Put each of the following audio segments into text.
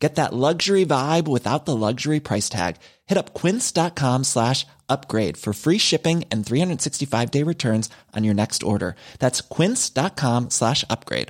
Get that luxury vibe without the luxury price tag. Hit up quince.com slash upgrade for free shipping and 365 day returns on your next order. That's quince.com slash upgrade.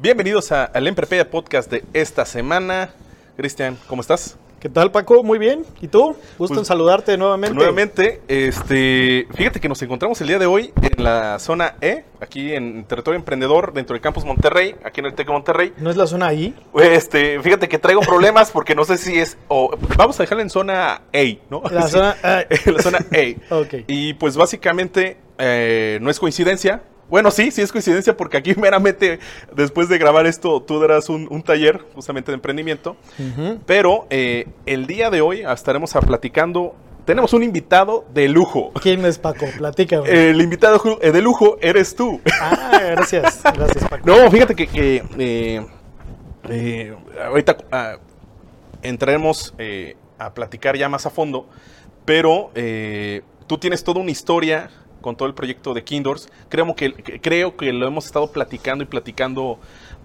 Bienvenidos a, al Podcast de esta semana. Cristian, ¿cómo estás? ¿Qué tal, Paco? Muy bien. ¿Y tú? Gusto Pues, en saludarte nuevamente. Nuevamente, este, fíjate que nos encontramos el día de hoy en la zona E, aquí en territorio emprendedor, dentro del campus Monterrey, aquí en el TEC Monterrey. ¿No es la zona ahí? Este, fíjate que traigo problemas porque no sé si es, o vamos a dejarla en zona A, ¿no? La Sí, zona A. la zona A. Ok. Y pues básicamente eh, no es coincidencia. Bueno, sí, sí es coincidencia porque aquí meramente después de grabar esto tú darás un, un taller justamente de emprendimiento. Pero eh, el día de hoy estaremos a platicando. Tenemos un invitado de lujo. ¿Quién es Paco? Platícame. El invitado eh, de lujo eres tú. Ah, gracias. Gracias, Paco. No, fíjate que, que, eh, eh, ahorita ah, entraremos eh, a platicar ya más a fondo, pero tú tienes toda una historia con todo el proyecto de Kindors. Creo que, creo que lo hemos estado platicando y platicando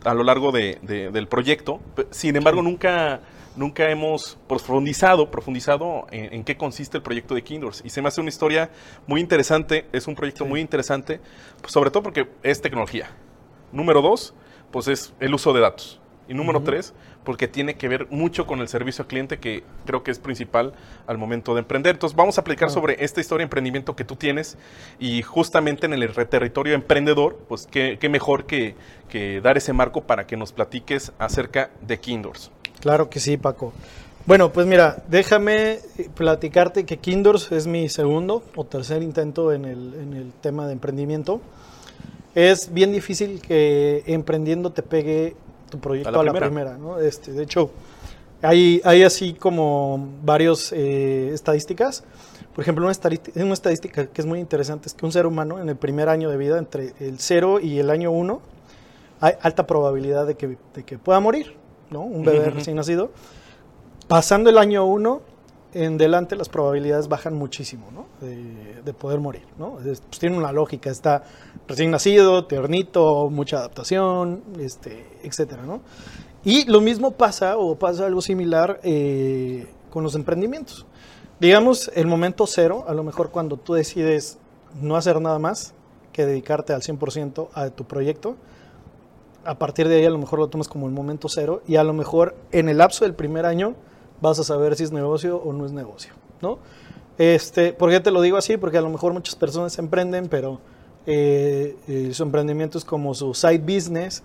a lo largo de- de- del proyecto. Sin embargo, nunca, nunca hemos profundizado, profundizado en, en qué consiste el proyecto de Kindors. Y se me hace una historia muy interesante, es un proyecto muy interesante, pues, sobre todo porque es tecnología. Número dos, pues es el uso de datos. Y número tres, porque tiene que ver mucho con el servicio al cliente, que creo que es principal al momento de emprender. Entonces, vamos a Ah. sobre esta historia de emprendimiento que tú tienes y justamente en el territorio emprendedor, pues qué, qué mejor que, que dar ese marco para que nos platiques acerca de Kindors. Claro que sí, Paco. Bueno, pues mira, déjame eh, platicarte que Kindors es mi segundo o tercer intento en el, en el tema de emprendimiento. Es bien difícil que emprendiendo te pegue tu proyecto A a la la, primera. primera. ¿no? Este, de hecho, hay, hay así como varias estadísticas. Por ejemplo, una estadística, una estadística que es muy interesante es que un ser humano en el primer año de vida, entre el 0 y el año 1, hay alta probabilidad de que, de que pueda morir, ¿no? Un bebé Ujú. recién nacido. Pasando el año 1, en delante las probabilidades bajan muchísimo, ¿no? De, de poder morir, ¿no? Es- pues tiene una lógica, está recién nacido, tiernito, mucha adaptación, este, etcétera, ¿no? Y lo mismo pasa, o pasa algo similar eh, con los emprendimientos. Digamos, el momento cero, a lo mejor cuando tú decides no hacer nada más que dedicarte al 100% a tu proyecto, a partir de ahí a lo mejor lo tomas como el momento cero y a lo mejor en el lapso del primer año vas a saber si es negocio o no es negocio, ¿no? Este, ¿Por qué te lo digo así? Porque a lo mejor muchas personas emprenden, pero eh, eh, su emprendimiento es como su side business,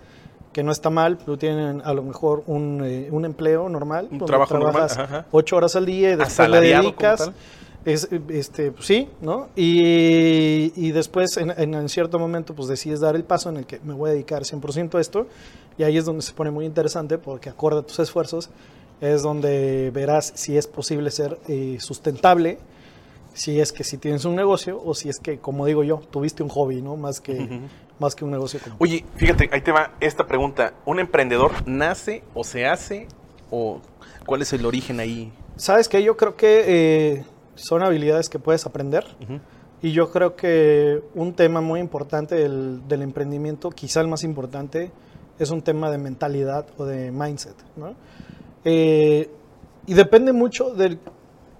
que no está mal, pero tienen a lo mejor un, eh, un empleo normal, Un trabajo normal, trabajas ajá, ajá. ocho horas al día y después le dedicas. Es, este, pues sí, ¿no? Y, y después, en, en- en cierto momento, pues decides dar el paso en el que me voy a dedicar 100% a esto. Y ahí es donde se pone muy interesante, porque acorde a tus esfuerzos, es donde verás si es posible ser eh, sustentable, si es que si tienes un negocio, o si es que, como digo yo, tuviste un hobby, ¿no? Más que, más que un negocio. como- Oye, fíjate, ahí te va esta pregunta. ¿Un emprendedor nace o se hace? ¿O cuál es el origen ahí? ¿Sabes qué? Yo creo que eh, son habilidades que puedes aprender. Y yo creo que un tema muy importante del, del emprendimiento, quizá el más importante, es un tema de mentalidad o de mindset. ¿no? Eh, y depende mucho de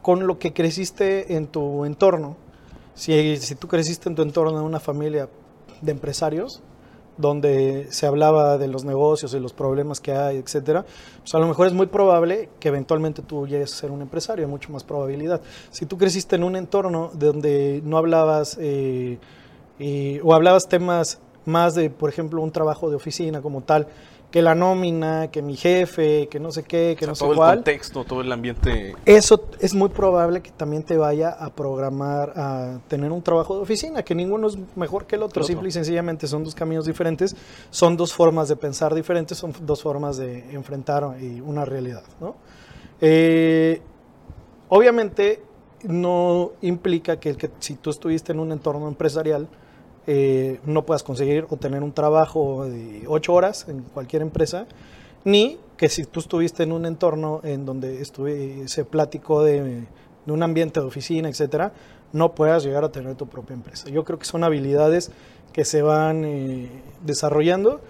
con lo que creciste en tu entorno. Si, si tú creciste en tu entorno en una familia de empresarios, donde se hablaba de los negocios y los problemas que hay, etcétera, pues a lo mejor es muy probable que eventualmente tú llegues a ser un empresario, hay mucho más probabilidad. Si tú creciste en un entorno donde no hablabas eh, o hablabas temas más de, por ejemplo, un trabajo de oficina como tal, que la nómina, que mi jefe, que no sé qué, que O sea, no sé todo el cuál. contexto, todo el ambiente. Eso es muy probable que también te vaya a programar a tener un trabajo de oficina, que ninguno es mejor que el otro, simple y sencillamente son dos caminos diferentes, son dos formas de pensar diferentes, son dos formas de enfrentar una realidad, ¿no? Eh, obviamente no implica que, que si tú estuviste en un entorno empresarial eh, no puedas conseguir o tener un trabajo de ocho horas en cualquier empresa, ni que si tú estuviste en un entorno en donde estuve, se platicó de, un ambiente de oficina, etcétera, no puedas llegar a tener tu propia empresa. Yo creo que son habilidades que se van eh, desarrollando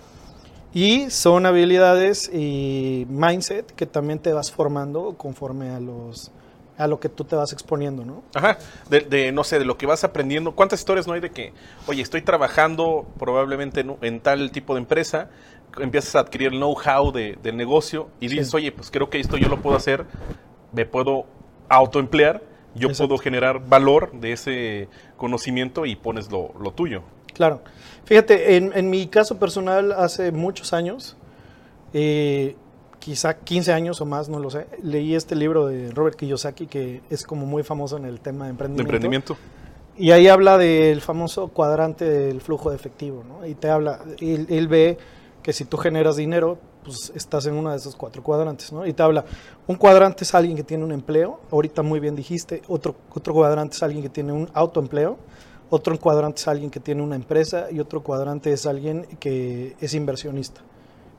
y son habilidades y mindset que también te vas formando conforme a los a lo que tú te vas exponiendo, ¿no? Ajá, de, de, no sé, de lo que vas aprendiendo. ¿Cuántas historias no hay de que, oye, estoy trabajando probablemente en, en tal tipo de empresa, empiezas a adquirir el know-how de, del negocio y Sí. dices, oye, pues creo que esto yo lo puedo hacer, me puedo autoemplear, yo Exacto. puedo generar valor de ese conocimiento y pones lo, lo tuyo. Claro. Fíjate, en, en mi caso personal, hace muchos años, eh, quizá 15 años o más, no lo sé, leí este libro de Robert Kiyosaki que es como muy famoso en el tema de De emprendimiento. emprendimiento. Y ahí habla del famoso cuadrante del flujo de efectivo, ¿no? Y te habla, él, él ve que si tú generas dinero, pues estás en uno de esos cuatro cuadrantes, ¿no? Y te habla, un cuadrante es alguien que tiene un empleo, ahorita muy bien dijiste, otro, otro cuadrante es alguien que tiene un autoempleo, otro cuadrante es alguien que tiene una empresa y otro cuadrante es alguien que es inversionista.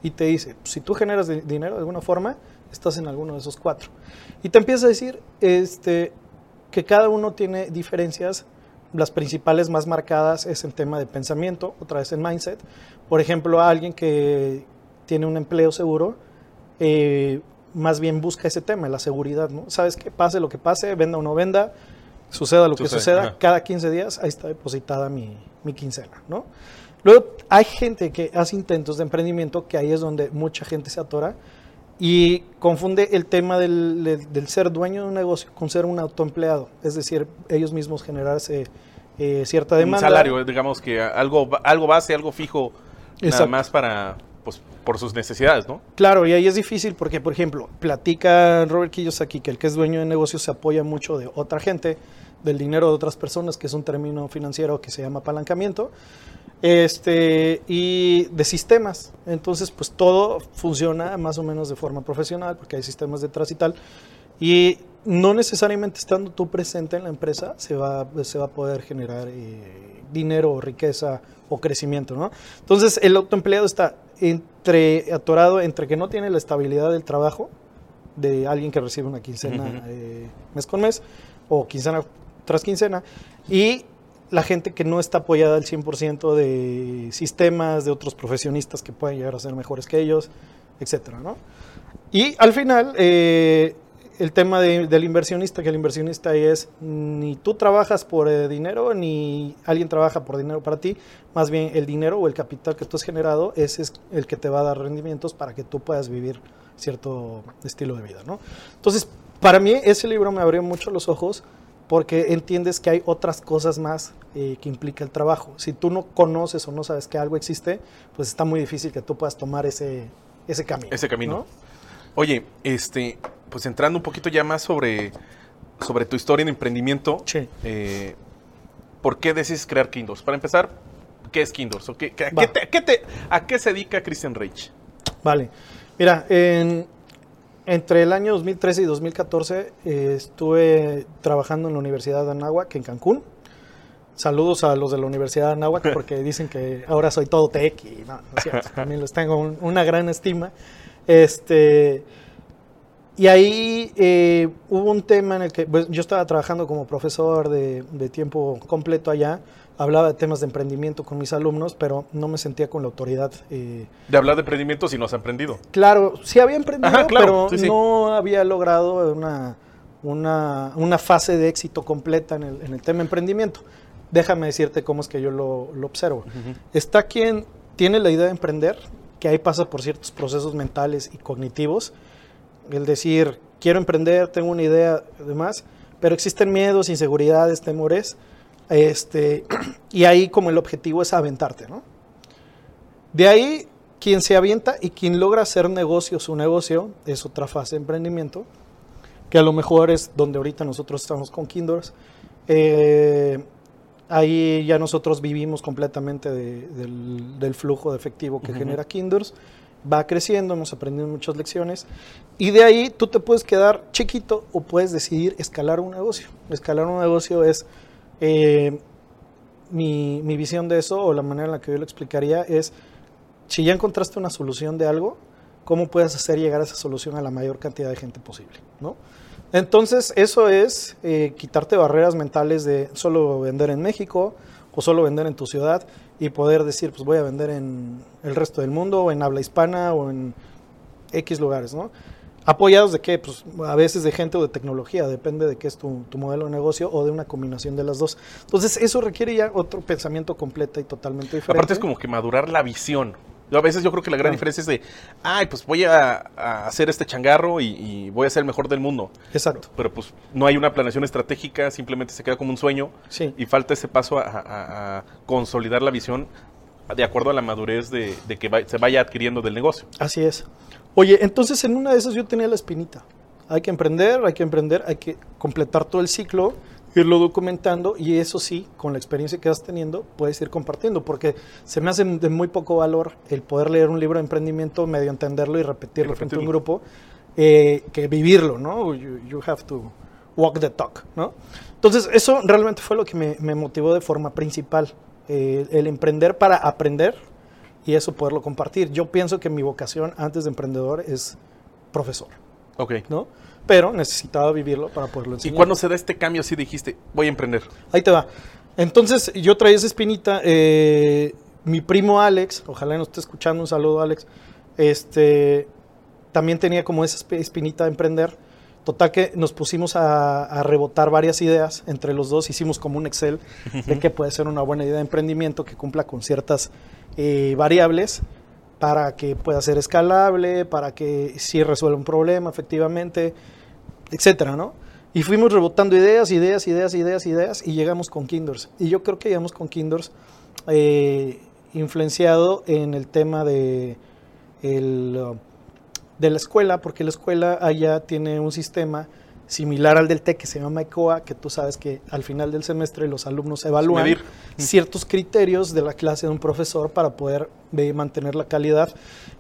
Y te dice, si tú generas di- dinero de alguna forma, estás en alguno de esos cuatro. Y te empieza a decir este, que cada uno tiene diferencias. Las principales más marcadas es el tema de pensamiento, otra vez el mindset. Por ejemplo, a alguien que tiene un empleo seguro, eh, más bien busca ese tema, la seguridad, ¿no? Sabes que pase lo que pase, venda o no venda, suceda lo que Sucede, suceda, ajá. cada 15 días ahí está depositada mi, mi quincena, ¿no? Luego hay gente que hace intentos de emprendimiento, que ahí es donde mucha gente se atora y confunde el tema del, del- del ser dueño de un negocio con ser un autoempleado, es decir, ellos mismos generarse eh, cierta Un demanda. salario, eh, digamos que algo, algo base, algo fijo, nada más para, pues, por sus necesidades, ¿no? Claro, y ahí es difícil porque, por ejemplo, platica Robert Kiyosaki que el que es dueño de negocios se apoya mucho de otra gente, del dinero de otras personas, que es un término financiero que se llama apalancamiento, este, y de sistemas. Entonces, pues todo funciona más o menos de forma profesional, porque hay sistemas detrás y tal. Y no necesariamente estando tú presente en la empresa se va, se va a poder generar eh, dinero o riqueza o crecimiento, ¿no? Entonces, el autoempleado está entre atorado entre que no tiene la estabilidad del trabajo de alguien que recibe una quincena eh, mes con mes o quincena tras quincena y la gente que no está apoyada al 100% de sistemas, de otros profesionistas que pueden llegar a ser mejores que ellos, etcétera, ¿no? Y al final, eh, el tema de- del inversionista, que el inversionista ahí es ni tú trabajas por eh, dinero, ni alguien trabaja por dinero para ti, más bien el dinero o el capital que tú has generado, ese es el que te va a dar rendimientos para que tú puedas vivir cierto estilo de vida, ¿no? Entonces, para mí ese libro me abrió mucho los ojos porque entiendes que hay otras cosas más eh, que implica el trabajo. Si tú no conoces o no sabes que algo existe, pues está muy difícil que tú puedas tomar ese, ese camino. Ese camino. ¿no? Oye, este, pues entrando un poquito ya más sobre, sobre tu historia en emprendimiento, Sí. eh, ¿por qué decides crear Kindles? Para empezar, ¿qué es Kindles? ¿O qué, qué- a, Va. qué te- qué te- ¿A qué se dedica Christian Reich? Vale. Mira, en- entre el año 2013 y 2014 eh, estuve trabajando en la Universidad de Anáhuac, en Cancún. Saludos a los de la Universidad de Anáhuac porque dicen que ahora soy todo tech y no, no es cierto, también les tengo un- una gran estima. Este, y ahí eh, hubo un tema en el que pues, yo estaba trabajando como profesor de, de tiempo completo allá, hablaba de temas de emprendimiento con mis alumnos, pero no me sentía con la autoridad. eh, De hablar de emprendimiento si no has aprendido. Claro, sí había emprendido, Ajá, claro, pero sí, sí. no había logrado una, una, una fase de éxito completa en el, en el tema emprendimiento. Déjame decirte cómo es que yo lo, lo observo. Está quien tiene la idea de emprender, que ahí pasa por ciertos procesos mentales y cognitivos. El decir, quiero emprender, tengo una idea, demás, pero existen miedos, inseguridades, temores. Este, y ahí como el objetivo es aventarte, ¿no? De ahí, quien se avienta y quien logra hacer negocio su negocio es otra fase de emprendimiento, que a lo mejor es donde ahorita nosotros estamos con Kinders. Eh, ahí ya nosotros vivimos completamente de- del, del flujo de efectivo que genera Kinders va creciendo, hemos aprendido muchas lecciones y de ahí tú te puedes quedar chiquito o puedes decidir escalar un negocio. Escalar un negocio es, eh, mi, visión de eso o la manera en la que yo lo explicaría es, si ya encontraste una solución de algo, ¿cómo puedes hacer llegar esa solución a la mayor cantidad de gente posible? ¿no? Entonces, eso es eh, quitarte barreras mentales de solo vender en México o solo vender en tu ciudad y poder decir, pues voy a vender en el resto del mundo, o en habla hispana o en X lugares, ¿no? ¿Apoyados de qué? Pues a veces de gente o de tecnología, depende de qué es tu, tu modelo de negocio o de una combinación de las dos. Entonces, eso requiere ya otro pensamiento completo y totalmente diferente. Aparte es como que madurar la visión. Yo a veces yo creo que la gran diferencia es de, ay, pues voy a, a hacer este changarro y, y voy a ser el mejor del mundo. Exacto. Pero pues no hay una planeación estratégica, simplemente se queda como un sueño Sí. y falta ese paso a, a- a consolidar la visión de acuerdo a la madurez de, de que va- se vaya adquiriendo del negocio. Así es. Oye, entonces en una de esas yo tenía la espinita. Hay que emprender, hay que emprender, hay que completar todo el ciclo, irlo documentando y eso sí, con la experiencia que vas teniendo, puedes ir compartiendo, porque se me hace de muy poco valor el poder leer un libro de emprendimiento, medio entenderlo y repetirlo Y frente a un grupo, eh, que vivirlo, ¿no? You, you have to walk the talk, ¿no? Entonces, eso realmente fue lo que me, me motivó de forma principal, eh, el emprender para aprender y eso poderlo compartir. Yo pienso que mi vocación antes de emprendedor es profesor, Ok. ¿no? Pero necesitaba vivirlo para poderlo ¿Y enseñar. cuando se da este cambio así dijiste, voy a emprender? Ahí te va. Entonces, yo traía esa espinita. eh, mi primo Alex, ojalá nos esté escuchando, un saludo Alex, este, también tenía como esa esp- espinita de emprender. Total que nos pusimos a, a rebotar varias ideas entre los dos, hicimos como un Excel de qué puede ser una buena idea de emprendimiento que cumpla con ciertas eh, variables para que pueda ser escalable, para que sí resuelva un problema efectivamente, etcétera, ¿no? Y fuimos rebotando ideas, ideas, ideas, ideas, ideas, y llegamos con Kinders. Y yo creo que llegamos con Kinders eh, influenciado en el tema de, el, de la escuela, porque la escuela allá tiene un sistema similar al del TEC que se llama ECOA, que tú sabes que al final del semestre los alumnos evalúan Medir. ciertos criterios de la clase de un profesor para poder eh, mantener la calidad.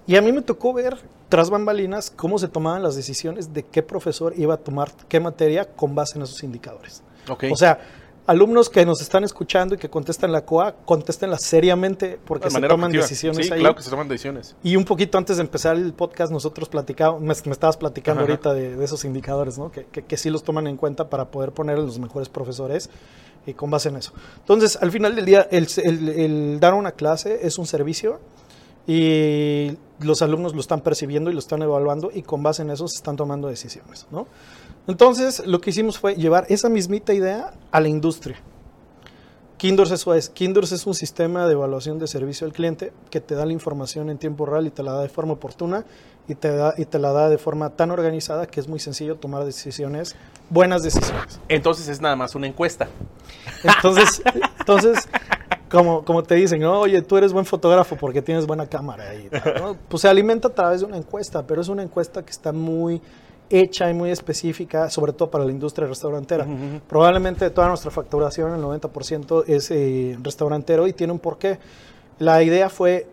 Y a mí me tocó ver tras bambalinas cómo se tomaban las decisiones de qué profesor iba a tomar qué materia con base en esos indicadores. Ok. O sea, alumnos que nos están escuchando y que contestan la COA, contéstenla seriamente porque de se toman objetiva. decisiones Sí, ahí. claro que se toman decisiones. Y un poquito antes de empezar el podcast, nosotros platicábamos, me, me estabas platicando Ajá. ahorita de, de esos indicadores, ¿no? Que, que, que sí los toman en cuenta para poder poner a los mejores profesores y con base en eso. Entonces, al final del día, el, el- el dar una clase es un servicio y los alumnos lo están percibiendo y lo están evaluando y con base en eso se están tomando decisiones, ¿no? Entonces, lo que hicimos fue llevar esa mismita idea a la industria. Kinders eso es. Kinders es un sistema de evaluación de servicio al cliente que te da la información en tiempo real y te la da de forma oportuna y te, da, y te la da de forma tan organizada que es muy sencillo tomar decisiones, buenas decisiones. Entonces es nada más una encuesta. Entonces, entonces como, como te dicen, ¿no? oye, tú eres buen fotógrafo porque tienes buena cámara. Y tal, ¿no? Pues se alimenta a través de una encuesta, pero es una encuesta que está muy hecha y muy específica, sobre todo para la industria restaurantera. Probablemente toda nuestra facturación, el 90% es eh, restaurantero y tiene un porqué. La idea fue,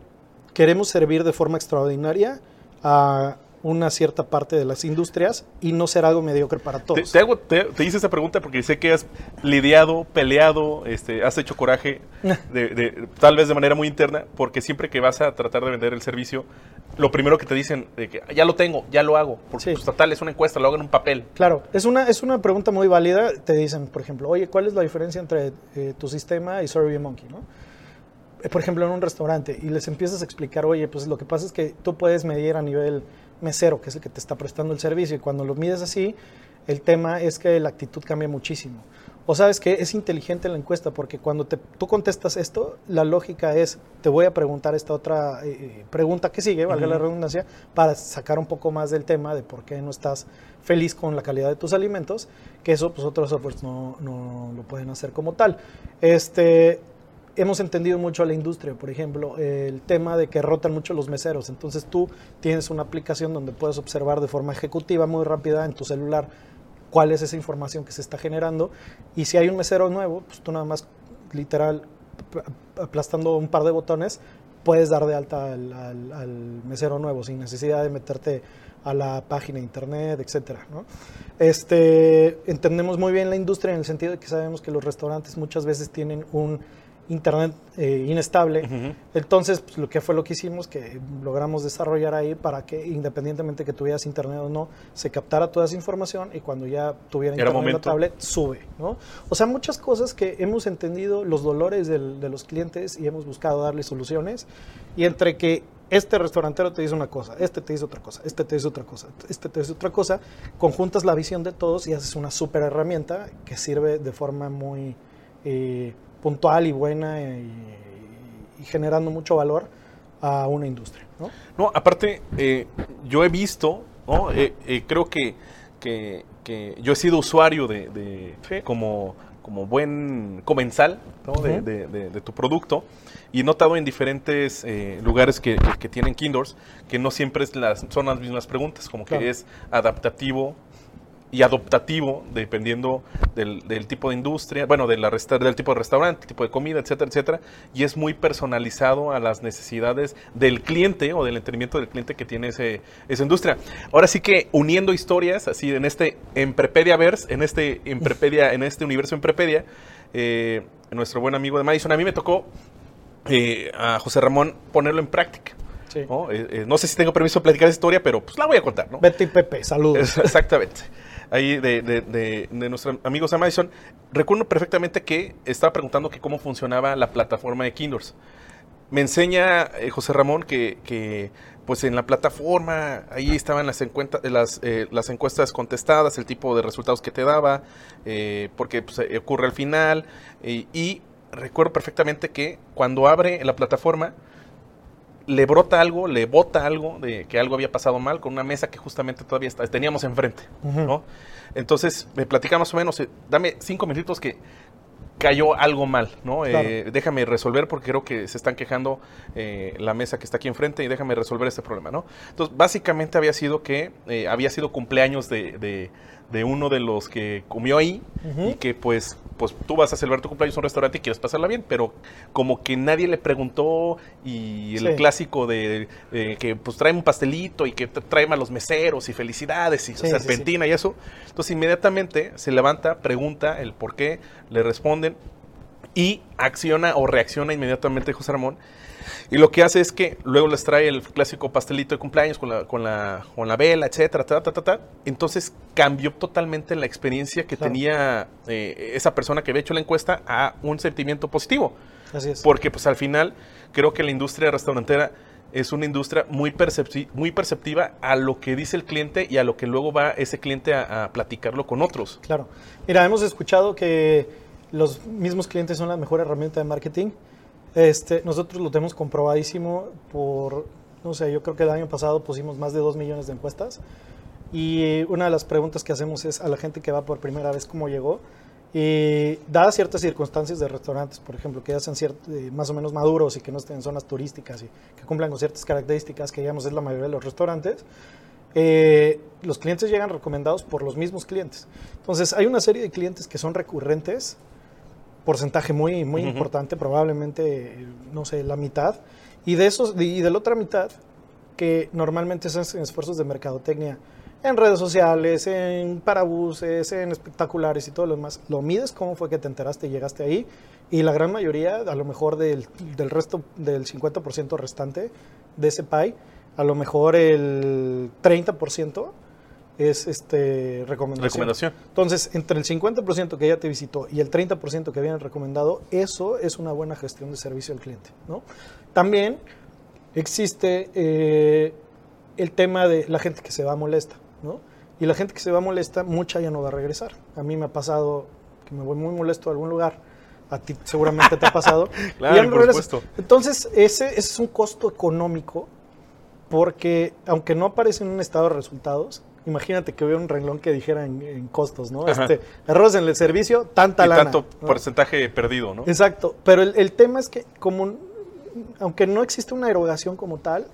queremos servir de forma extraordinaria a una cierta parte de las industrias y no ser algo mediocre para todos. te hago- te- te hice esa pregunta porque sé que has lidiado, peleado, este, has hecho coraje, de, de- tal vez de manera muy interna, porque siempre que vas a tratar de vender el servicio, lo primero que te dicen, de que ya lo tengo, ya lo hago, porque Sí. pues, total es una encuesta, lo hago en un papel. Claro, es una, es una pregunta muy válida. Te dicen, por ejemplo, oye, ¿cuál es la diferencia entre eh, tu sistema y SurveyMonkey? ¿no? Eh, Por ejemplo, en un restaurante y les empiezas a explicar, oye, pues lo que pasa es que tú puedes medir a nivel mesero, que es el que te está prestando el servicio, y cuando lo mides así, el tema es que la actitud cambia muchísimo. O sabes que es inteligente la encuesta porque cuando te, tú contestas esto, la lógica es, te voy a preguntar esta otra eh, eh, pregunta que sigue, valga la redundancia, para sacar un poco más del tema de por qué no estás feliz con la calidad de tus alimentos, que eso pues otros softwares no, no lo pueden hacer como tal. Este, hemos entendido mucho a la industria, por ejemplo, el tema de que rotan mucho los meseros. Entonces tú tienes una aplicación donde puedes observar de forma ejecutiva muy rápida en tu celular cuál es esa información que se está generando y si hay un mesero nuevo, pues tú nada más literal aplastando un par de botones puedes dar de alta al, al- al mesero nuevo sin necesidad de meterte a la página de internet, etcétera, ¿no? Este, entendemos muy bien la industria en el sentido de que sabemos que los restaurantes muchas veces tienen un internet eh, inestable. Entonces, pues, lo que fue lo que hicimos, que logramos desarrollar ahí para que independientemente que tuvieras internet o no, se captara toda esa información y cuando ya tuviera Era internet tablet, sube, ¿no? O sea, muchas cosas que hemos entendido los dolores del- de los clientes y hemos buscado darle soluciones y entre que este restaurantero te dice una cosa, este te dice otra cosa, este te dice otra cosa, este te dice otra cosa, conjuntas la visión de todos y haces una super herramienta que sirve de forma muy eh, puntual y buena y, y generando mucho valor a una industria, ¿no? No, aparte, eh, yo he visto, ¿no? Eh, eh, creo que, que- que yo he sido usuario de, de- Sí. como, como buen comensal ¿no? de, de- de- de tu producto y he notado en diferentes eh, lugares que, que- tienen Kindors que no siempre es las, son las mismas preguntas, como Claro. que es adaptativo y adoptativo dependiendo del, del tipo de industria, bueno, de la del tipo de restaurante, tipo de comida, etcétera, etcétera, y es muy personalizado a las necesidades del cliente o del entendimiento del cliente que tiene ese, esa industria. Ahora sí que uniendo historias, así en este Emprepedia Verse, en este Emprepedia, en este universo Emprepedia, eh, nuestro buen amigo de Madison, a mí me tocó eh, a José Ramón ponerlo en práctica. Sí. ¿no? Eh, eh, no sé si tengo permiso de platicar esa historia, pero pues la voy a contar, ¿no? Betty y Pepe, saludos. Exactamente. Ahí de, de, de, de nuestros amigos de Madison. Recuerdo perfectamente que estaba preguntando que cómo funcionaba la plataforma de Kindors. Me enseña eh, José Ramón que, que, pues en la plataforma ahí estaban las, encuenta- las, eh, las encuestas contestadas, el tipo de resultados que te daba, eh, porque pues, eh, ocurre al final. eh, y recuerdo perfectamente que cuando abre la plataforma, le brota algo, le bota algo de que algo había pasado mal con una mesa que justamente todavía está- teníamos enfrente. ¿no? Entonces me platica más o menos, eh, dame cinco minutitos que cayó algo mal, ¿no? Claro. Eh, déjame resolver porque creo que se están quejando eh, la mesa que está aquí enfrente y déjame resolver este problema, ¿no? Entonces básicamente había sido que eh, había sido cumpleaños de, de- de uno de los que comió ahí y que pues, pues tú vas a celebrar tu cumpleaños en un restaurante y quieres pasarla bien, pero como que nadie le preguntó y el Sí. clásico de, de que pues trae un pastelito y que te trae a los meseros y felicidades y Sí, sí, serpentina y eso. Entonces inmediatamente se levanta, pregunta el por qué, le responden y acciona o reacciona inmediatamente José Ramón. Y lo que hace es que luego les trae el clásico pastelito de cumpleaños con la, con la, con la vela, etcétera, ta, ta, ta, ta. Entonces cambió totalmente la experiencia que Claro. tenía eh, esa persona que había hecho la encuesta a un sentimiento positivo. Así es. Porque pues al final creo que la industria restaurantera es una industria muy, percepti- muy perceptiva a lo que dice el cliente y a lo que luego va ese cliente a, a platicarlo con otros. Claro. Mira, hemos escuchado que los mismos clientes son la mejor herramienta de marketing. Este, nosotros lo tenemos comprobadísimo por, no sé, yo creo que el año pasado pusimos más de 2 millones de encuestas y una de las preguntas que hacemos es a la gente que va por primera vez cómo llegó y dadas ciertas circunstancias de restaurantes, por ejemplo, que ya sean ciert- eh, más o menos maduros y que no estén en zonas turísticas y que cumplan con ciertas características que digamos es la mayoría de los restaurantes, eh, los clientes llegan recomendados por los mismos clientes. Entonces, hay una serie de clientes que son recurrentes, porcentaje muy, muy Ujú. importante, probablemente, no sé, la mitad, y de esos, y de la otra mitad, que normalmente hacen esfuerzos de mercadotecnia en redes sociales, en parabuses, en espectaculares y todo lo demás. Lo mides cómo fue que te enteraste y llegaste ahí. Y la gran mayoría, a lo mejor del, del resto, del 50% restante de ese pie, a lo mejor el 30% es este, recomendación. Recomendación. Entonces, entre el 50% que ya te visitó y el 30% que habían recomendado, eso es una buena gestión de servicio al cliente. ¿no? También existe eh, el tema de la gente que se va molesta. ¿no? Y la gente que se va molesta, mucha ya no va a regresar. A mí me ha pasado que me voy muy molesto a algún lugar. A ti seguramente te ha pasado. Claro, y por supuesto. Entonces, ese, ese es un costo económico porque aunque no aparece en un estado de resultados, imagínate que hubiera un renglón que dijera en, en costos, ¿no? Ajá. Este, errores en el servicio, tanta y lana. tanto ¿no? porcentaje perdido, ¿no? Exacto, pero el, el tema es que como aunque no existe una erogación como tal,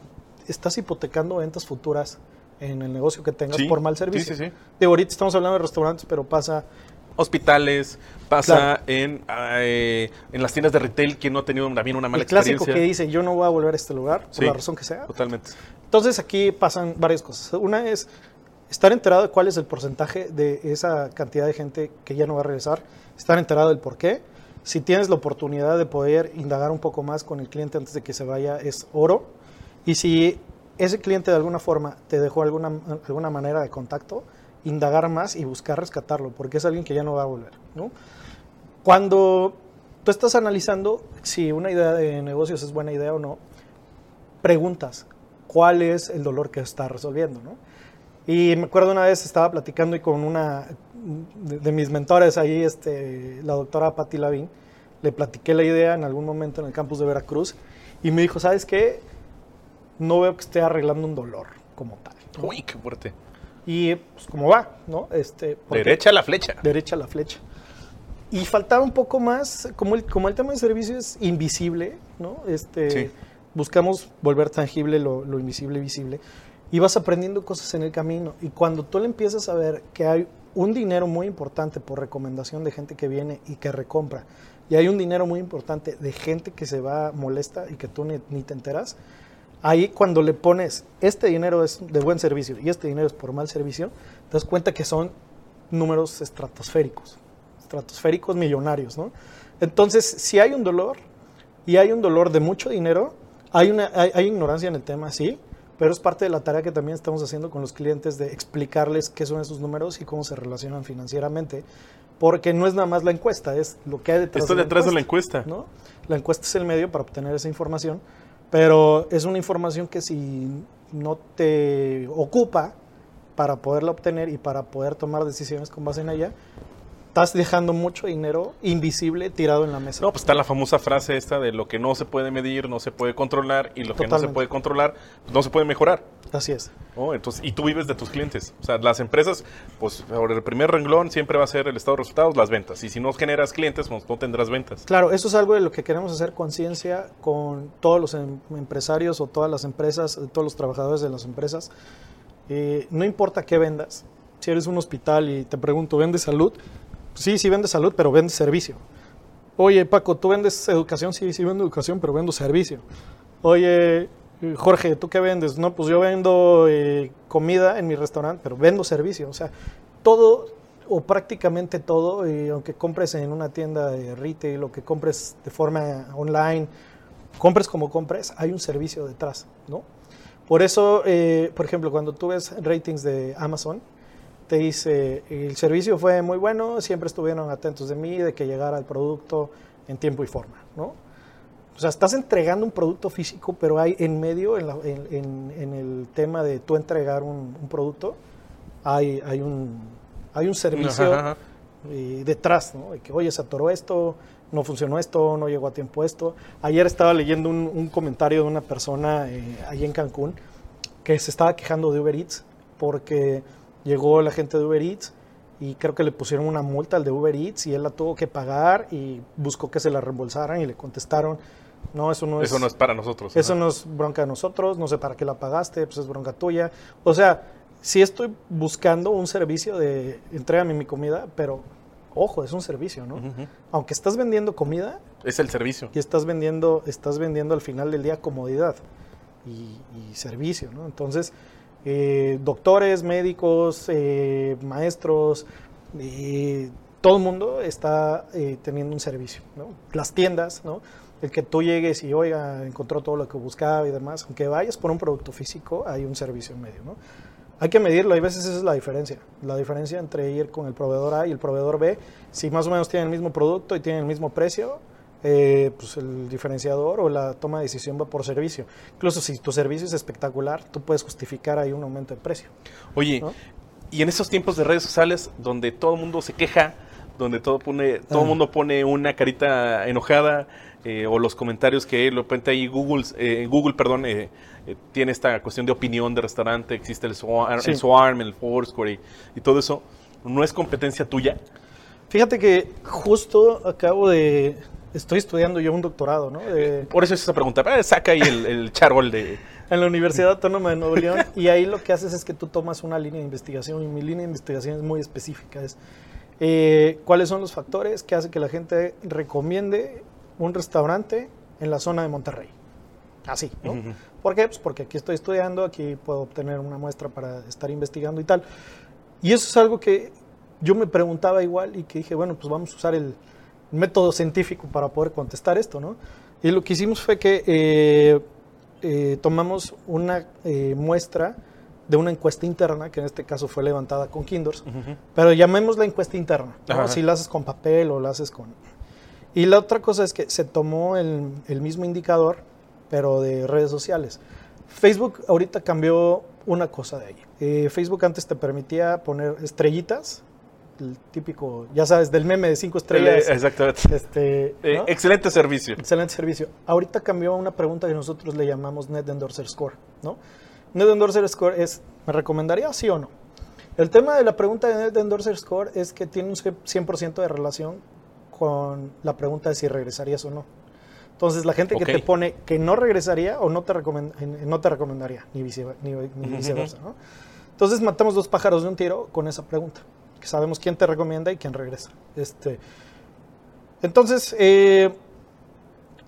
estás hipotecando ventas futuras en el negocio que tengas Sí, por mal servicio. sí, sí. Digo, ahorita estamos hablando de restaurantes, pero pasa hospitales, pasa Claro. en, eh, en las tiendas de retail que no ha tenido también una mala el clásico experiencia. que dice, yo no voy a volver a este lugar, por la razón que sea. Totalmente. Entonces aquí pasan varias cosas. Una es estar enterado de cuál es el porcentaje de esa cantidad de gente que ya no va a regresar, estar enterado del por qué. Si tienes la oportunidad de poder indagar un poco más con el cliente antes de que se vaya, es oro. Y si ese cliente de alguna forma te dejó alguna, alguna manera de contacto, indagar más y buscar rescatarlo, porque es alguien que ya no va a volver. ¿no? Cuando tú estás analizando si una idea de negocios es buena idea o no, preguntas cuál es el dolor que está resolviendo, ¿no? Y me acuerdo una vez estaba platicando y con una de, de mis mentores ahí, este, la doctora Patti Lavín, le platiqué la idea en algún momento en el campus de Veracruz y me dijo, ¿sabes qué? No veo que esté arreglando un dolor como tal. ¿no? Uy, qué fuerte. Y pues como va, ¿no? Este, Derecha a la flecha. derecha la flecha. Y faltaba un poco más, como el, como el tema de servicio es invisible, ¿no? Este, Sí. Buscamos volver tangible lo, lo invisible visible. Y vas aprendiendo cosas en el camino. Y cuando tú le empiezas a ver que hay un dinero muy importante por recomendación de gente que viene y que recompra, y hay un dinero muy importante de gente que se va molesta y que tú ni, te enteras, ahí cuando le pones este dinero es de buen servicio y este dinero es por mal servicio, te das cuenta que son números estratosféricos, estratosféricos millonarios, ¿no? Entonces, si hay un dolor y hay un dolor de mucho dinero, hay, una, hay ignorancia en el tema, sí, pero es parte de la tarea que también estamos haciendo con los clientes de explicarles qué son esos números y cómo se relacionan financieramente, porque no es nada más la encuesta, es lo que hay detrás Estoy detrás de la encuesta. ¿no? La encuesta es el medio para obtener esa información, pero es una información que si no te ocupa para poderla obtener y para poder tomar decisiones con base en ella, estás dejando mucho dinero invisible tirado en la mesa. No, pues está la famosa frase esta de lo que no se puede medir, no se puede controlar, y lo que no se puede controlar, no se puede mejorar. Así es. ¿no? Entonces, y tú vives de tus clientes. O sea, las empresas, pues por el primer renglón siempre va a ser el estado de resultados, las ventas. Y si no generas clientes, pues no tendrás ventas. Claro, eso es algo de lo que queremos hacer conciencia con todos los em- empresarios o todas las empresas, eh, todos los trabajadores de las empresas. Eh, no importa qué vendas. Si eres un hospital y te pregunto, ¿vendes salud? Sí, sí vendes salud, pero vendes servicio. Oye, Paco, ¿tú vendes educación? Sí, sí vendo educación, pero vendo servicio. Oye, Jorge, ¿tú qué vendes? No, pues yo vendo eh, comida en mi restaurante, pero vendo servicio. O sea, todo o prácticamente todo, aunque compres en una tienda de retail o que compres de forma online, compres como compres, hay un servicio detrás, ¿no? Por eso, eh, por ejemplo, cuando tú ves ratings de Amazon, te dice, el servicio fue muy bueno, siempre estuvieron atentos de mí, de que llegara el producto en tiempo y forma, ¿no? O sea, estás entregando un producto físico, pero hay en medio, en, la- en- en- en el tema de tú entregar un, un producto, hay, hay, un, hay un servicio Ajá, ajá. eh, detrás, ¿no? De que, oye, se atoró esto, no funcionó esto, no llegó a tiempo esto. Ayer estaba leyendo un, un comentario de una persona eh, ahí en Cancún que se estaba quejando de Uber Eats porque llegó la gente de Uber Eats y creo que le pusieron una multa al de Uber Eats y él la tuvo que pagar y buscó que se la reembolsaran y le contestaron, no, eso no es... Eso no es para nosotros. Eso no es bronca de nosotros, no sé para qué la pagaste, pues es bronca tuya. O sea, sí estoy buscando un servicio de entrégame mi comida, pero ojo, es un servicio, ¿no? Aunque estás vendiendo comida Es el servicio. y estás vendiendo, estás vendiendo al final del día comodidad y, y servicio, ¿no? Entonces, eh, doctores, médicos, eh, maestros, todo el mundo está eh, teniendo un servicio, ¿no? Las tiendas. El que tú llegues y, oiga, encontró todo lo que buscaba y demás, aunque vayas por un producto físico, hay un servicio en medio, ¿no? Hay que medirlo, hay veces esa es la diferencia. La diferencia entre ir con el proveedor A y el proveedor B, si más o menos tienen el mismo producto y tienen el mismo precio, eh, pues el diferenciador o la toma de decisión va por servicio. Incluso si tu servicio es espectacular, tú puedes justificar ahí un aumento de precio. Oye, ¿no? y en estos tiempos de redes sociales donde todo el mundo se queja, donde todo pone, todo el Ah. mundo pone una carita enojada, eh, o los comentarios que de repente ahí Google, eh, Google perdón, eh, eh, tiene esta cuestión de opinión de restaurante, existe el, Swarm, Sí. el Swarm, el Foursquare y, y todo eso, ¿no es competencia tuya? Fíjate que justo acabo de... Estoy estudiando yo un doctorado, ¿no? Por eso es esa pregunta. Ah, saca ahí el, el charol de... en la Universidad Autónoma de Nuevo León y ahí lo que haces es que tú tomas una línea de investigación y mi línea de investigación es muy específica. Es Eh, ¿Cuáles son los factores que hacen que la gente recomiende un restaurante en la zona de Monterrey? Así, ¿no? Ujú. ¿Por qué? Pues porque aquí estoy estudiando, aquí puedo obtener una muestra para estar investigando y tal. Y eso es algo que yo me preguntaba igual y que dije, bueno, pues vamos a usar el método científico para poder contestar esto, ¿no? Y lo que hicimos fue que eh, eh, tomamos una eh, muestra de una encuesta interna, que en este caso fue levantada con Kinders, Ujú. pero llamémosla encuesta interna, ¿no? Si la haces con papel o la haces con... Y la otra cosa es que se tomó el, el mismo indicador, pero de redes sociales. Facebook ahorita cambió una cosa de ahí. Eh, Facebook antes te permitía poner estrellitas, el típico, ya sabes, del meme de cinco estrellas. Eh, Exactamente. este, Eh. Excelente servicio. Excelente servicio. Ahorita cambió a una pregunta que nosotros le llamamos Net Endorser Score, ¿no? Net Endorser Score es, ¿me recomendaría sí o no? El tema de la pregunta de Net Endorser Score es que tiene un 100% de relación con la pregunta de si regresarías o no. Entonces, la gente que te pone que no regresaría o no te, eh, no te recomendaría, ni, vice- ni- ni viceversa, ¿no? Entonces, matamos dos pájaros de un tiro con esa pregunta, sabemos quién te recomienda y quién regresa. Este, entonces, eh,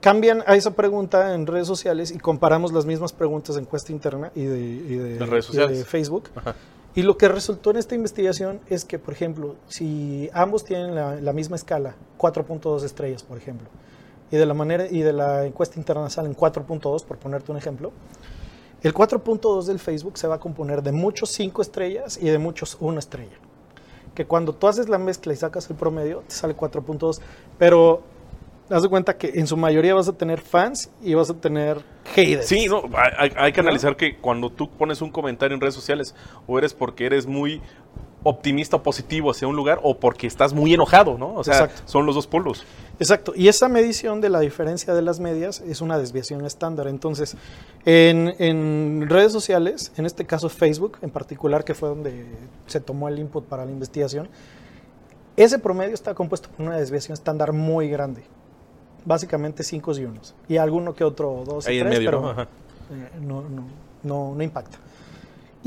cambian a esa pregunta en redes sociales y comparamos las mismas preguntas de encuesta interna y de, y de- De redes y de sociales. Facebook. Ajá. Y lo que resultó en esta investigación es que, por ejemplo, si ambos tienen la, la misma escala, 4.2 estrellas, por ejemplo, y de la manera y de la encuesta interna salen 4.2, por ponerte un ejemplo, el 4.2 del Facebook se va a componer de muchos 5 estrellas y de muchos 1 estrella. Que cuando tú haces la mezcla y sacas el promedio, te sale 4.2. Pero haz de cuenta que en su mayoría vas a tener fans y vas a tener haters. Sí, no, hay, que ¿No? analizar que cuando tú pones un comentario en redes sociales, o eres porque eres muy optimista o positivo hacia un lugar, o porque estás muy enojado, ¿no? O sea, Exacto. son los dos polos. Exacto, y esa medición de la diferencia de las medias es una desviación estándar. Entonces, en, en redes sociales, en este caso Facebook en particular, que fue donde se tomó el input para la investigación, ese promedio está compuesto por una desviación estándar muy grande. Básicamente 5 y unos. Y alguno que otro 2 y Ahí en 3, medio, pero eh, no, no, no, no impacta.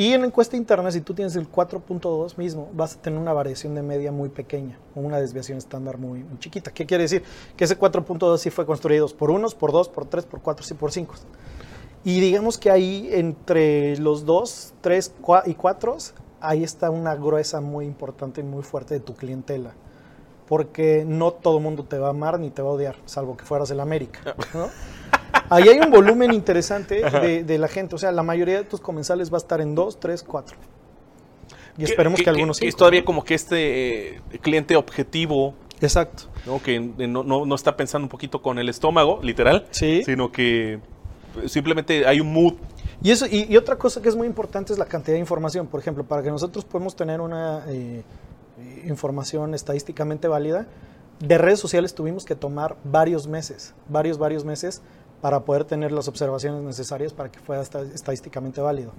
Y en la encuesta interna, si tú tienes el 4.2 mismo, vas a tener una variación de media muy pequeña, una desviación estándar muy, muy chiquita. ¿Qué quiere decir? Que ese 4.2 sí fue construido por unos, por dos, por tres, por cuatro, sí, por cinco. Y digamos que ahí, entre los dos, tres cua- y cuatro, ahí está una gruesa muy importante y muy fuerte de tu clientela. Porque no todo el mundo te va a amar ni te va a odiar, salvo que fueras el América. ¿no? Ahí hay un volumen interesante de, de la gente. O sea, la mayoría de tus comensales va a estar en 2, 3, 4. Y esperemos que, algunos que es cinco, todavía como que este eh, cliente objetivo, Exacto. ¿no? que no, no- no está pensando un poquito con el estómago, literal, Sí. sino que eh, simplemente hay un mood. Y, eso, y, y otra cosa que es muy importante es la cantidad de información. Por ejemplo, para que nosotros podamos tener una eh, información estadísticamente válida, de redes sociales tuvimos que tomar varios meses, varios, varios meses para poder tener las observaciones necesarias para que fuera esta- estadísticamente válido.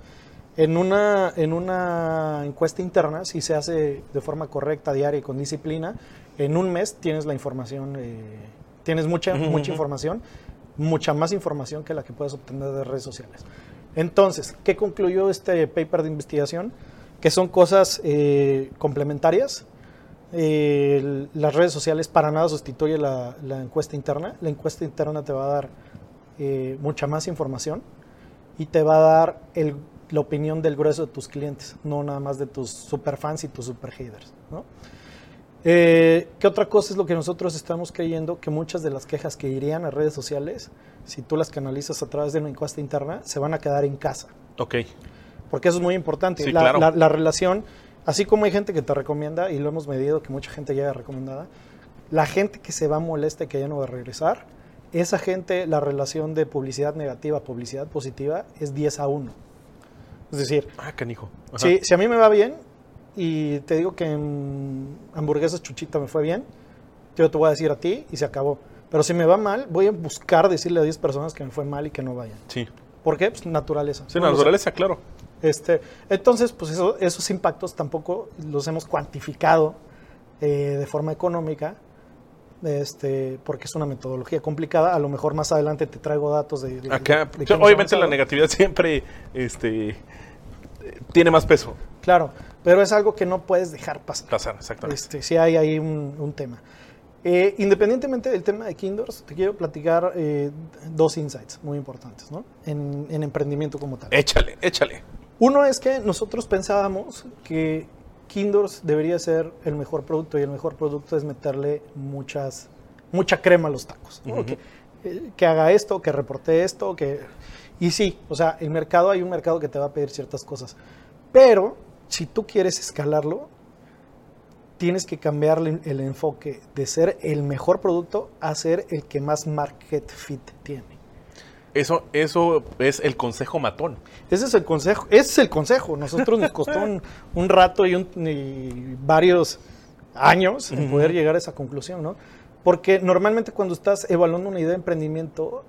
En una, en una encuesta interna, si se hace de forma correcta, diaria y con disciplina, en un mes tienes la información, eh, tienes mucha, mucha información, mucha más información que la que puedes obtener de redes sociales. Entonces, ¿qué concluyó este paper de investigación? Que son cosas eh, complementarias. Eh, las redes sociales para nada sustituye la, la encuesta interna. La encuesta interna te va a dar eh, mucha más información y te va a dar el- la opinión del grueso de tus clientes, no nada más de tus superfans y tus super haters. ¿no? Eh, ¿Qué otra cosa es lo que nosotros estamos creyendo? Que muchas de las quejas que irían a redes sociales, si tú las canalizas a través de una encuesta interna, se van a quedar en casa. Ok. Porque eso es muy importante. Sí, la, claro. la- la relación, así como hay gente que te recomienda, y lo hemos medido, que mucha gente llega recomendada, la gente que se va molesta y que ya no va a regresar, esa gente, la relación de publicidad negativa, publicidad positiva, es 10 a 1. Es decir, Ah, canijo. Si, si a mí me va bien y te digo que en hamburguesas chuchita me fue bien, yo te voy a decir a ti y se acabó. Pero si me va mal, voy a buscar decirle a 10 personas que me fue mal y que no vayan. Sí. ¿Por qué? Pues naturaleza. Sí, No sé. naturaleza, claro. Este, entonces, pues eso- esos impactos tampoco los hemos cuantificado eh, de forma económica, este, porque es una metodología complicada. A lo mejor más adelante te traigo datos de... de- Acá, de- de obviamente la negatividad siempre este, tiene más peso. Claro, pero es algo que no puedes dejar pasar. Pasar, exactamente. Este, sí hay ahí un, un tema. Eh, independientemente del tema de Kindors, te quiero platicar eh, dos insights muy importantes ¿no? en, en emprendimiento como tal. Échale, échale. Uno es que nosotros pensábamos que Kindors debería ser el mejor producto y el mejor producto es meterle muchas, mucha crema a los tacos. que, eh, que haga esto, que reporte esto, que... Y sí, o sea, el mercado, hay un mercado que te va a pedir ciertas cosas. Pero si tú quieres escalarlo, tienes que cambiarle el enfoque de ser el mejor producto a ser el que más market fit tiene. Eso, eso es el consejo matón. Ese es el consejo. Ese es el consejo. Nosotros nos costó un, un rato y, un- y varios años en poder llegar a esa conclusión, ¿no? Porque normalmente cuando estás evaluando una idea de emprendimiento,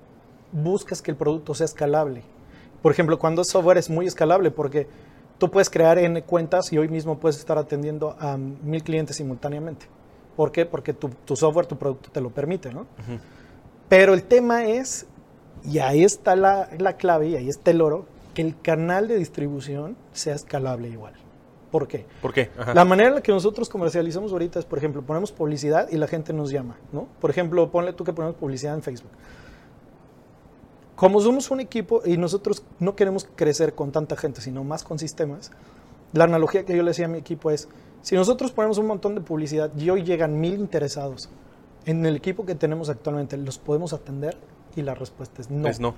buscas que el producto sea escalable. Por ejemplo, cuando es software es muy escalable porque tú puedes crear N cuentas y hoy mismo puedes estar atendiendo a mil clientes simultáneamente. ¿Por qué? Porque tu, tu software, tu producto te lo permite, ¿no? Pero el tema es, y ahí está la, la clave y ahí está el oro, que el canal de distribución sea escalable igual. ¿Por qué? ¿Por qué? Ajá. La manera en la que nosotros comercializamos ahorita es, por ejemplo, ponemos publicidad y la gente nos llama, ¿no? Por ejemplo, ponle tú que ponemos publicidad en Facebook. Como somos un equipo y nosotros no queremos crecer con tanta gente, sino más con sistemas, la analogía que yo le decía a mi equipo es, si nosotros ponemos un montón de publicidad y hoy llegan mil interesados en el equipo que tenemos actualmente, ¿los podemos atender? Y la respuesta es no. Es no.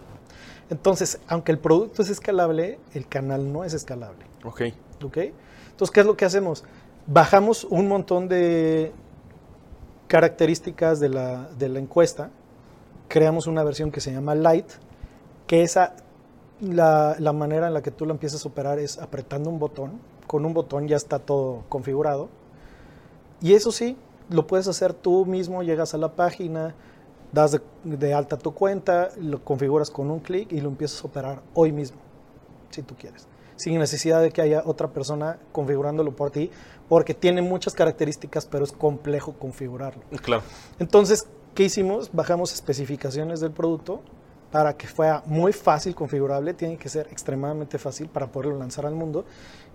Entonces, aunque el producto es escalable, el canal no es escalable. Ok. ¿Ok? Entonces, ¿qué es lo que hacemos? Bajamos un montón de características de la, de la encuesta, creamos una versión que se llama Light, que esa, la, la manera en la que tú la empiezas a operar es apretando un botón, con un botón ya está todo configurado, y eso sí, lo puedes hacer tú mismo, llegas a la página, das de, de alta tu cuenta, lo configuras con un clic y lo empiezas a operar hoy mismo, si tú quieres, sin necesidad de que haya otra persona configurándolo por ti, porque tiene muchas características, pero es complejo configurarlo. Claro. Entonces, ¿qué hicimos? Bajamos especificaciones del producto para que fuera muy fácil configurable, tiene que ser extremadamente fácil para poderlo lanzar al mundo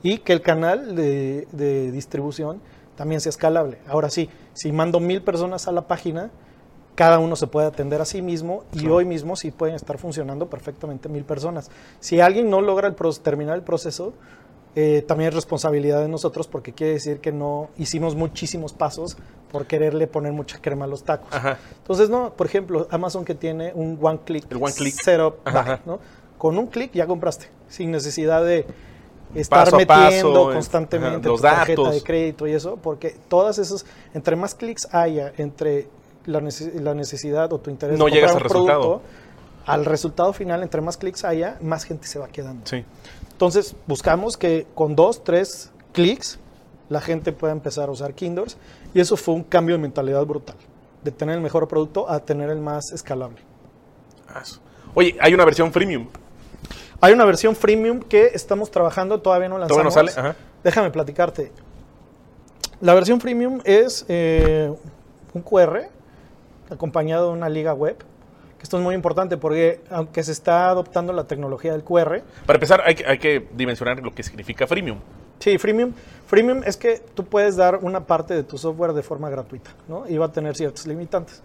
y que el canal de, de distribución también sea escalable. Ahora sí, si mando mil personas a la página, cada uno se puede atender a sí mismo y Claro. hoy mismo sí pueden estar funcionando perfectamente mil personas. Si alguien no logra el pro- terminar el proceso, eh, también es responsabilidad de nosotros porque quiere decir que no hicimos muchísimos pasos por quererle poner mucha crema a los tacos. Ajá. Entonces, no, por ejemplo, Amazon que tiene un one click, El one click. setup buy. ¿no? Con un clic ya compraste, sin necesidad de estar Paso metiendo paso, constantemente ajá, los tu tarjeta datos. de crédito y eso, porque todas esas, entre más clics haya entre la, nece- la necesidad o tu interés No de llegas comprar al un resultado. producto, al resultado final, entre más clics haya, más gente se va quedando. Sí. Entonces, buscamos que con dos, tres clics la gente pueda empezar a usar Kindors y eso fue un cambio de mentalidad brutal, de tener el mejor producto a tener el más escalable. Oye, hay una versión freemium. Hay una versión freemium que estamos trabajando, todavía no lanzamos. Todavía no sale. Ajá. Déjame platicarte. La versión freemium es eh, un QR acompañado de una liga web. Que esto es muy importante porque aunque se está adoptando la tecnología del QR, Para empezar, hay que, hay que dimensionar lo que significa freemium. Sí, freemium. Freemium es que tú puedes dar una parte de tu software de forma gratuita, ¿no? Y va a tener ciertos limitantes.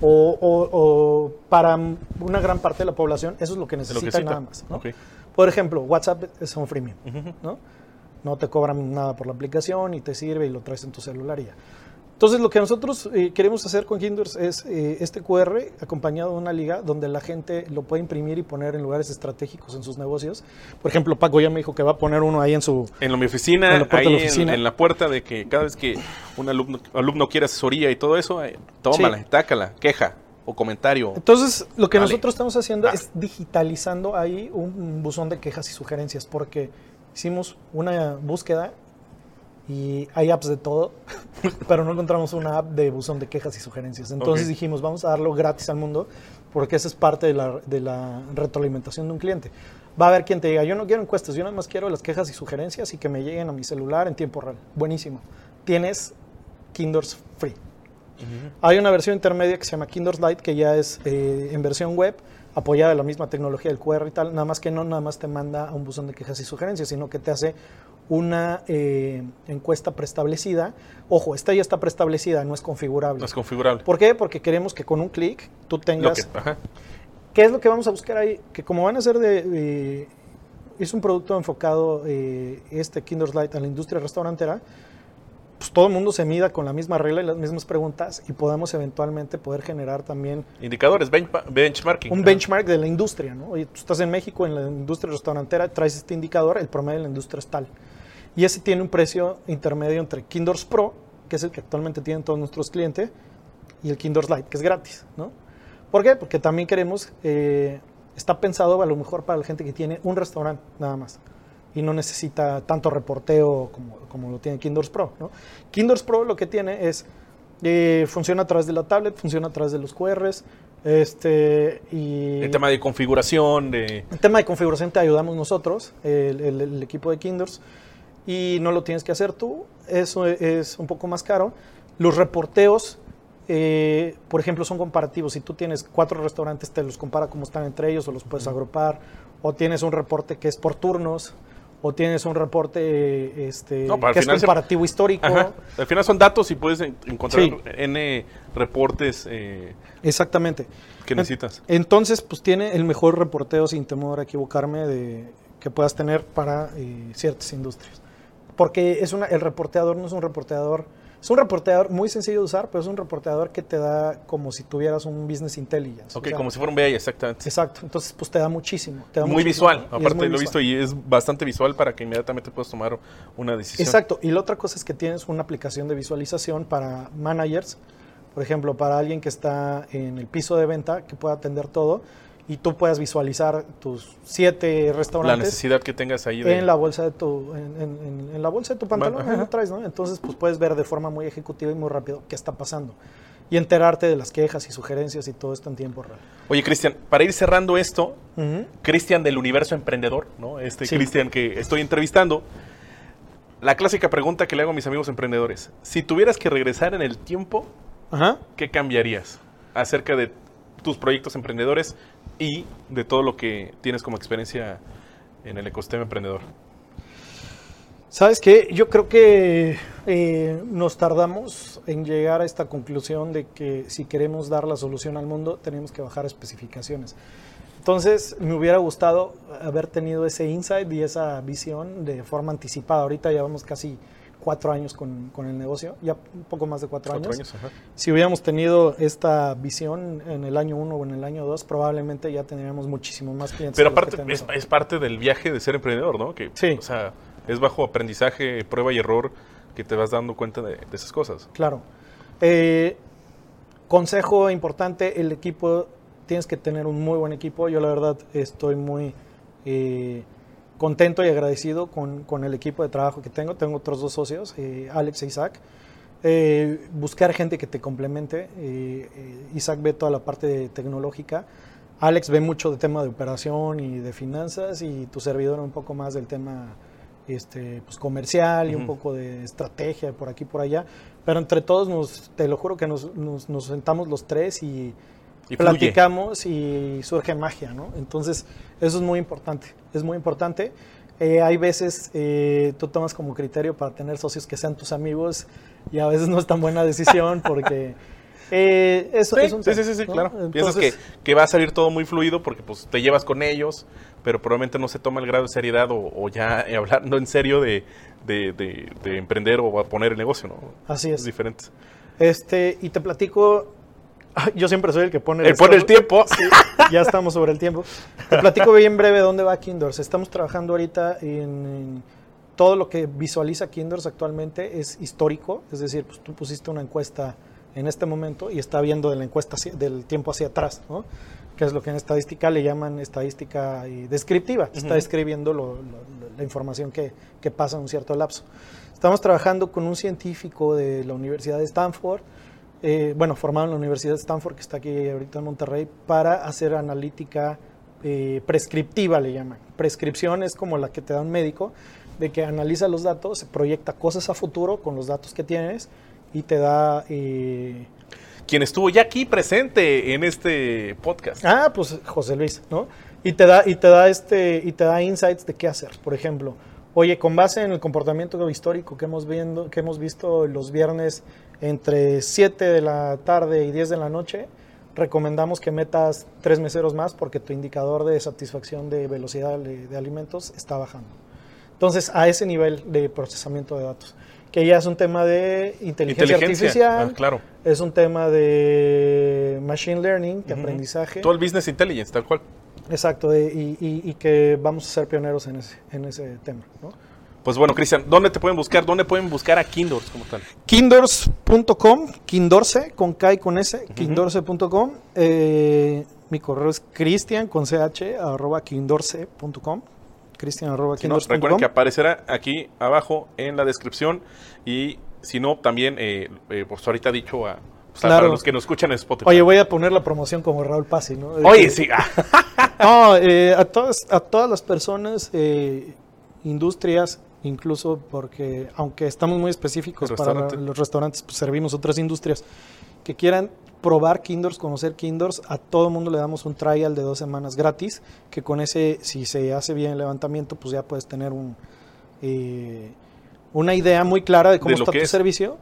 O, o- o para una gran parte de la población, eso es lo que Es lo que necesita cita. nada más. Por ejemplo, WhatsApp es un freemium. ¿no? No te cobran nada por la aplicación y te sirve y lo traes en tu celular y ya. Entonces, lo que nosotros eh, queremos hacer con Kinders es eh, este QR acompañado de una liga donde la gente lo puede imprimir y poner en lugares estratégicos en sus negocios. Por ejemplo, Paco ya me dijo que va a poner uno ahí en su, En la- mi oficina, En la puerta ahí de la oficina. En, la puerta de que cada vez que un alumno, alumno quiere asesoría y todo eso, eh, tómala, Sí. tácala, queja o comentario. Entonces, lo que Vale. nosotros estamos haciendo Ah. es digitalizando ahí un buzón de quejas y sugerencias, porque hicimos una búsqueda y hay apps de todo, pero no encontramos una app de buzón de quejas y sugerencias. Entonces dijimos, vamos a darlo gratis al mundo, porque esa es parte de la, de la retroalimentación de un cliente. Va a haber quien te diga, yo no quiero encuestas, yo nada más quiero las quejas y sugerencias y que me lleguen a mi celular en tiempo real. Buenísimo. Tienes Kinders Free. Hay una versión intermedia que se llama Kinders Lite que ya es eh, en versión web, apoyada de la misma tecnología del QR y tal, nada más que no nada más te manda a un buzón de quejas y sugerencias, sino que te hace una eh, encuesta preestablecida. Ojo, esta ya está preestablecida, no es configurable. No es configurable. ¿Por qué? Porque queremos que con un clic tú tengas... que- ajá. ¿Qué es lo que vamos a buscar ahí? Que como van a ser de... de- es un producto enfocado, eh, este Kinder's Light, a la industria restaurantera, pues todo el mundo se mida con la misma regla y las mismas preguntas y podamos eventualmente poder generar también Indicadores, benchma- benchmarking. un benchmark de la industria, ¿no? Oye, tú estás en México, en la industria restaurantera, traes este indicador, el promedio de la industria es tal. Y ese tiene un precio intermedio entre Kindors Pro, que es el que actualmente tienen todos nuestros clientes, y el Kindors Lite, que es gratis, ¿no? ¿Por qué? Porque también queremos, eh, está pensado a lo mejor para la gente que tiene un restaurante nada más y no necesita tanto reporteo como, como lo tiene Kindors Pro, ¿no? Kindors Pro lo que tiene es, eh, funciona a través de la tablet, funciona a través de los QRs, este, y... El tema de configuración, de... El tema de configuración te ayudamos nosotros, el, el- el equipo de Kinders, y no lo tienes que hacer tú. Eso es un poco más caro. Los reporteos, eh, por ejemplo, son comparativos. Si tú tienes cuatro restaurantes, te los compara cómo están entre ellos o los puedes agrupar. O tienes un reporte que es por turnos. O tienes un reporte eh, este, No, que es se- comparativo histórico. Ajá. Al final son datos y puedes en- encontrar Sí. N reportes eh, Exactamente. que necesitas. Entonces, pues tiene el mejor reporteo, sin temor a equivocarme, de, que puedas tener para eh, ciertas industrias. Porque es una, el reporteador no es un reporteador, es un reporteador muy sencillo de usar, pero es un reporteador que te da como si tuvieras un business intelligence. Ok, O sea, como si fuera un BI, exactamente. Exacto, entonces pues te da muchísimo. te da Muy muchísimo, visual, aparte muy lo he visto y es bastante visual para que inmediatamente puedas tomar una decisión. Exacto, y la otra cosa es que tienes una aplicación de visualización para managers, por ejemplo, para alguien que está en el piso de venta, que pueda atender todo, y tú puedas visualizar tus siete La restaurantes necesidad que tengas ahí de... en la bolsa de tu, en, en- en- en la bolsa de tu pantalón, lo traes, ¿no? Entonces, pues puedes ver de forma muy ejecutiva y muy rápido qué está pasando. Y enterarte de las quejas y sugerencias y todo esto en tiempo real. Oye, Cristian, para ir cerrando esto. Cristian del universo emprendedor, ¿no? Este Sí. Cristian que estoy entrevistando. La clásica pregunta que le hago a mis amigos emprendedores. Si tuvieras que regresar en el tiempo, Ajá. ¿qué cambiarías acerca de tus proyectos emprendedores y de todo lo que tienes como experiencia en el ecosistema emprendedor? ¿Sabes qué? Yo creo que eh, nos tardamos en llegar a esta conclusión de que si queremos dar la solución al mundo, tenemos que bajar especificaciones. Entonces, me hubiera gustado haber tenido ese insight y esa visión de forma anticipada. Ahorita llevamos casi cuatro años con, con el negocio, ya un poco más de cuatro, Cuatro años. años, ajá. Si hubiéramos tenido esta visión en el año uno o en el año dos, probablemente ya tendríamos muchísimos más clientes. Pero aparte, es, es parte del viaje de ser emprendedor, ¿no? Que, Sí. O sea, es bajo aprendizaje, prueba y error que te vas dando cuenta de, de esas cosas. Claro. Eh, consejo importante, el equipo, tienes que tener un muy buen equipo. Yo la verdad estoy muy eh, contento y agradecido con, con el equipo de trabajo que tengo. Tengo otros dos socios, eh, Alex e Isaac. Eh, buscar gente que te complemente. Eh, eh, Isaac ve toda la parte tecnológica. Alex ve mucho de tema de operación y de finanzas y tu servidor un poco más del tema este, pues, comercial y un Ujú. poco de estrategia por aquí por allá. Pero entre todos, nos, te lo juro que nos, nos- nos sentamos los tres y, Y fluye. platicamos y surge magia, ¿no? Entonces, eso es muy importante, es muy importante. Eh, hay veces eh, tú tomas como criterio para tener socios que sean tus amigos y a veces no es tan buena decisión porque eh, eso Sí, es un sí, sí, sí, sí, ¿no? claro. Piensas que, Entonces, que va a salir todo muy fluido porque pues te llevas con ellos, pero probablemente no se toma el grado de seriedad o, o ya hablando en serio de, de- de- de emprender o a poner el negocio, ¿no? Así es. diferente. Este, y te platico, yo siempre soy el que pone El pone el tiempo. Sí, ya estamos sobre el tiempo. Te platico bien breve dónde va Kindors. Estamos trabajando ahorita en, todo lo que visualiza Kindors actualmente es histórico, es decir, pues tú pusiste una encuesta en este momento y está viendo de la encuesta hacia- del tiempo hacia atrás, ¿no? que es lo que en estadística le llaman estadística y descriptiva, está Ujú. describiendo lo- lo- la información que, que pasa en un cierto lapso. Estamos trabajando con un científico de la Universidad de Stanford, eh, bueno, formado en la Universidad de Stanford, que está aquí ahorita en Monterrey, para hacer analítica eh, prescriptiva, le llaman. Prescripción es como la que te da un médico, de que analiza los datos, se proyecta cosas a futuro con los datos que tienes y te da... eh, Quien estuvo ya aquí presente en este podcast. Ah, pues José Luis, ¿no? Y te da, y te da este, y te da insights de qué hacer. Por ejemplo, Oye, con base en el comportamiento histórico que hemos, viendo, que hemos visto los viernes entre 7 de la tarde y 10 de la noche, recomendamos que metas tres meseros más porque tu indicador de satisfacción de velocidad de, de alimentos está bajando. Entonces, a ese nivel de procesamiento de datos que ya es un tema de inteligencia, artificial, ah, claro. es un tema de machine learning, de aprendizaje. Todo el business intelligence, tal cual. Exacto, y, y, que vamos a ser pioneros en ese, en ese tema. ¿no? Pues bueno, Cristian, ¿dónde te pueden buscar? ¿Dónde pueden buscar a Kindors como tal? Kindors.com, Kindorse, con K y con S, kindorse.com. Eh, mi correo es cristian con ch arroba kindorse.com. Cristian Recuerden que aparecerá aquí abajo en la descripción y si no, también, eh, eh, pues ahorita dicho a, para los que nos escuchan en Spotify. Oye, voy a poner la promoción como Raúl Pasi, ¿no? Oye, sí. no, eh, a, todas, a todas las personas, eh, industrias, incluso porque, aunque estamos muy específicos para los restaurantes, pues servimos otras industrias. Que quieran probar Kindors, conocer Kindors, a todo mundo le damos un trial de dos semanas gratis, que con ese, si se hace bien el levantamiento, pues ya puedes tener un, eh, una idea muy clara de cómo está tu servicio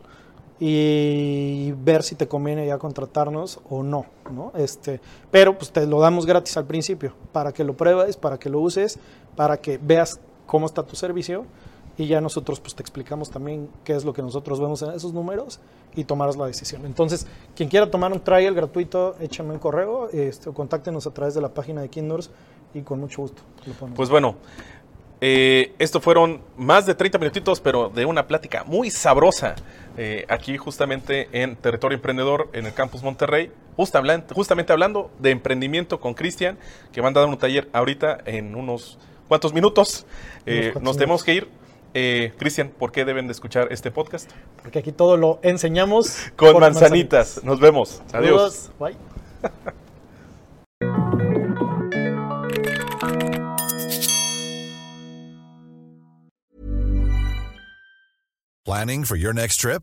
y ver si te conviene ya contratarnos o no, ¿no? Este, pero pues te lo damos gratis al principio, para que lo pruebes, para que lo uses, para que veas cómo está tu servicio y ya nosotros pues te explicamos también qué es lo que nosotros vemos en esos números y tomarás la decisión. Entonces, quien quiera tomar un trial gratuito, échame un correo este, o contáctenos a través de la página de Kindors y con mucho gusto. pues bueno, eh, esto fueron más de 30 minutitos, pero de una plática muy sabrosa eh, aquí justamente en Territorio Emprendedor en el Campus Monterrey, justamente hablando de emprendimiento con Cristian, que van a dar un taller ahorita en unos cuantos minutos. Eh, nos tenemos que ir eh, Cristian, ¿por qué deben de escuchar este podcast? Porque aquí todo lo enseñamos con manzanitas. Nos vemos. Adiós. Bye. Planning for your next trip?